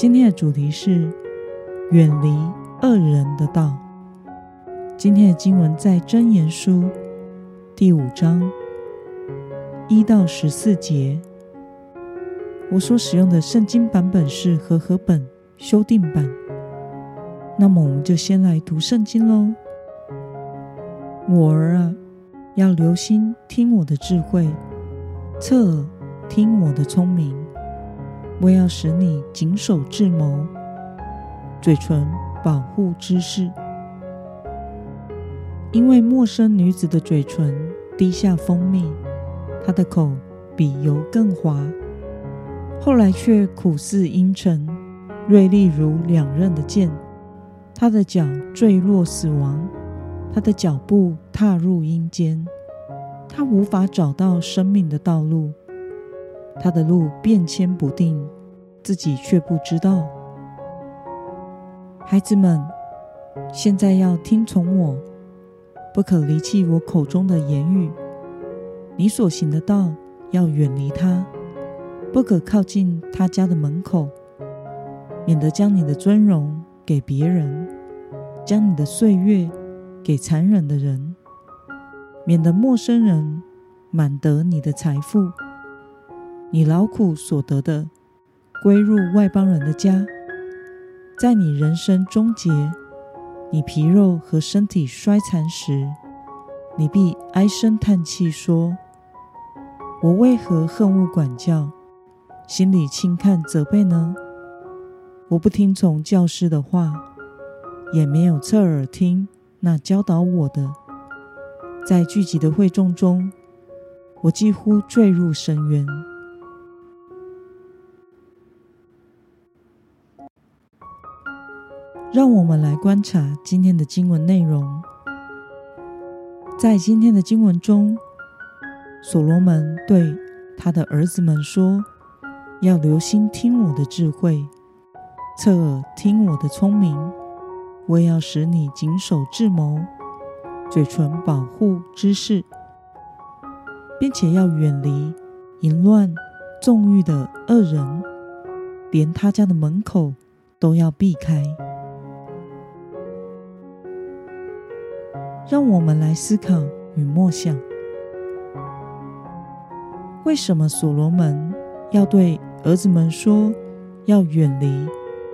今天的主题是远离恶人的道。今天的经文在箴言书第五章一到十四节。我所使用的圣经版本是和合本修订版。那么，我们就先来读圣经喽。我儿啊，要留心听我的智慧，侧耳听我的聪明。我要使你谨守智谋，嘴唇保护知识，因为陌生女子的嘴唇滴下蜂蜜，她的口比油更滑，后来却苦似茵蔯，锐利如两刃的剑。她的脚坠落死亡，她的脚步踏入阴间，她无法找到生命的道路。他的路变迁不定，自己却不知道。孩子们，现在要听从我，不可离弃我口中的言语。你所行的道要远离他，不可靠近他家的门口，免得将你的尊荣给别人，将你的岁月给残忍的人，免得陌生人满得你的财富。你劳苦所得的，归入外邦人的家，在你人生终结，你皮肉和身体衰残时，你必唉声叹气说：“我为何恨恶管教，心里轻看责备呢？我不听从教师的话，也没有侧耳听那教导我的。在聚集的会众中，我几乎坠入深渊。”让我们来观察今天的经文内容。在今天的经文中，所罗门对他的儿子们说：“要留心听我的智慧，侧耳听我的聪明。我也要使你谨守智谋，嘴唇保护知识，并且要远离淫乱纵欲的恶人，连他家的门口都要避开。”让我们来思考与默想：为什么所罗门要对儿子们说，要远离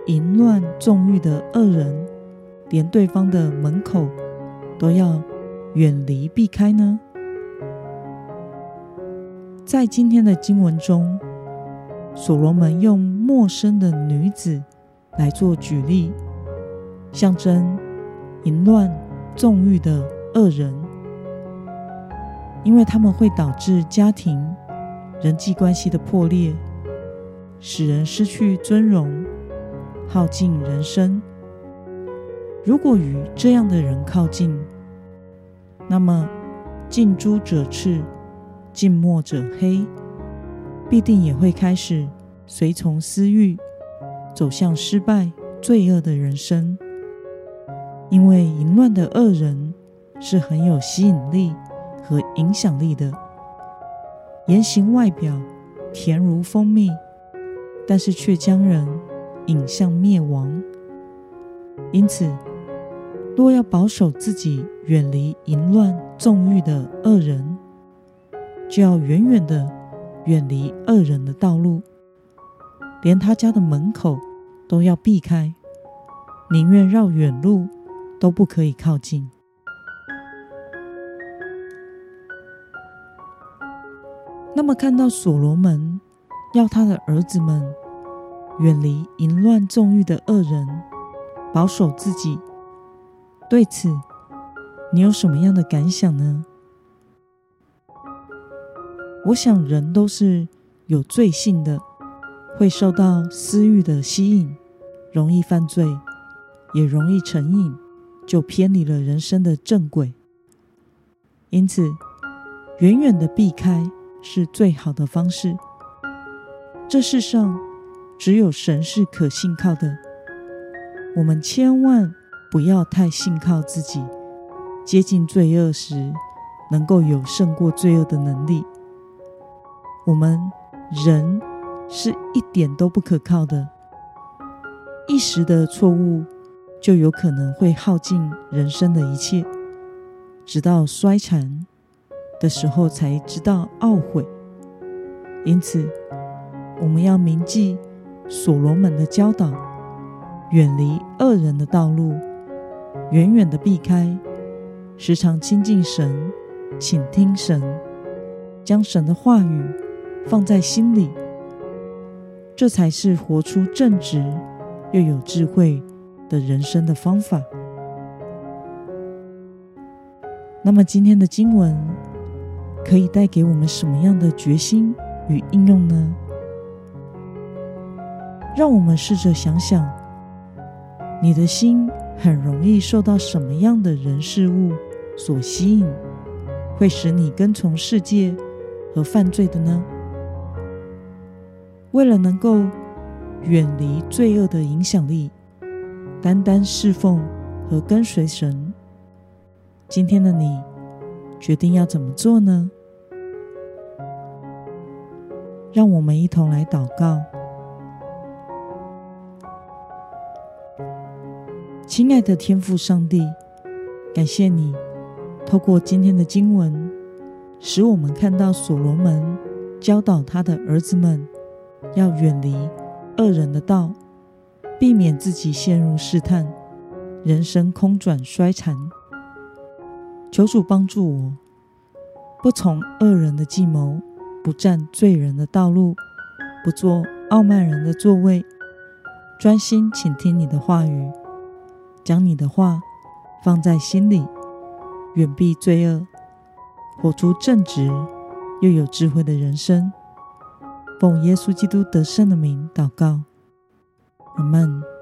淫乱纵欲的恶人，连对方的门口都要远离避开呢？在今天的经文中，所罗门用陌生的女子来做举例，象征淫乱。纵欲的恶人，因为他们会导致家庭、人际关系的破裂，使人失去尊荣，耗尽人生。如果与这样的人靠近，那么近朱者赤，近墨者黑，必定也会开始随从私欲，走向失败、罪恶的人生。因为淫乱的恶人是很有吸引力和影响力的，言行外表甜如蜂蜜，但是却将人引向灭亡。因此，若要保守自己远离淫乱纵欲的恶人，就要远远的远离恶人的道路，连他家的门口都要避开，宁愿绕远路。都不可以靠近。那么，看到所罗门要他的儿子们远离淫乱纵欲的恶人，保守自己，对此你有什么样的感想呢？我想，人都是有罪性的，会受到私欲的吸引，容易犯罪，也容易成瘾，就偏离了人生的正轨。因此，远远的避开是最好的方式。这世上只有神是可信靠的，我们千万不要太信靠自己，接近罪恶时能够有胜过罪恶的能力。我们人是一点都不可靠的，一时的错误就有可能会耗尽人生的一切，直到衰残的时候才知道懊悔。因此，我们要铭记所罗门的教导，远离恶人的道路，远远的避开，时常亲近神，请听神，将神的话语放在心里，这才是活出正直又有智慧的人生的方法。那么，今天的经文可以带给我们什么样的决心与应用呢？让我们试着想想，你的心很容易受到什么样的人事物所吸引，会使你跟从世界和犯罪的呢？为了能够远离罪恶的影响力，单单侍奉和跟随神，今天的你决定要怎么做呢？让我们一同来祷告。亲爱的天父上帝，感谢你透过今天的经文，使我们看到所罗门教导他的儿子们要远离恶人的道，避免自己陷入试探，人生空转衰残。求主帮助我，不从恶人的计谋，不占罪人的道路，不做傲慢人的座位，专心倾听你的话语。将你的话放在心里，远避罪恶，活出正直又有智慧的人生。奉耶稣基督得胜的名祷告，阿门。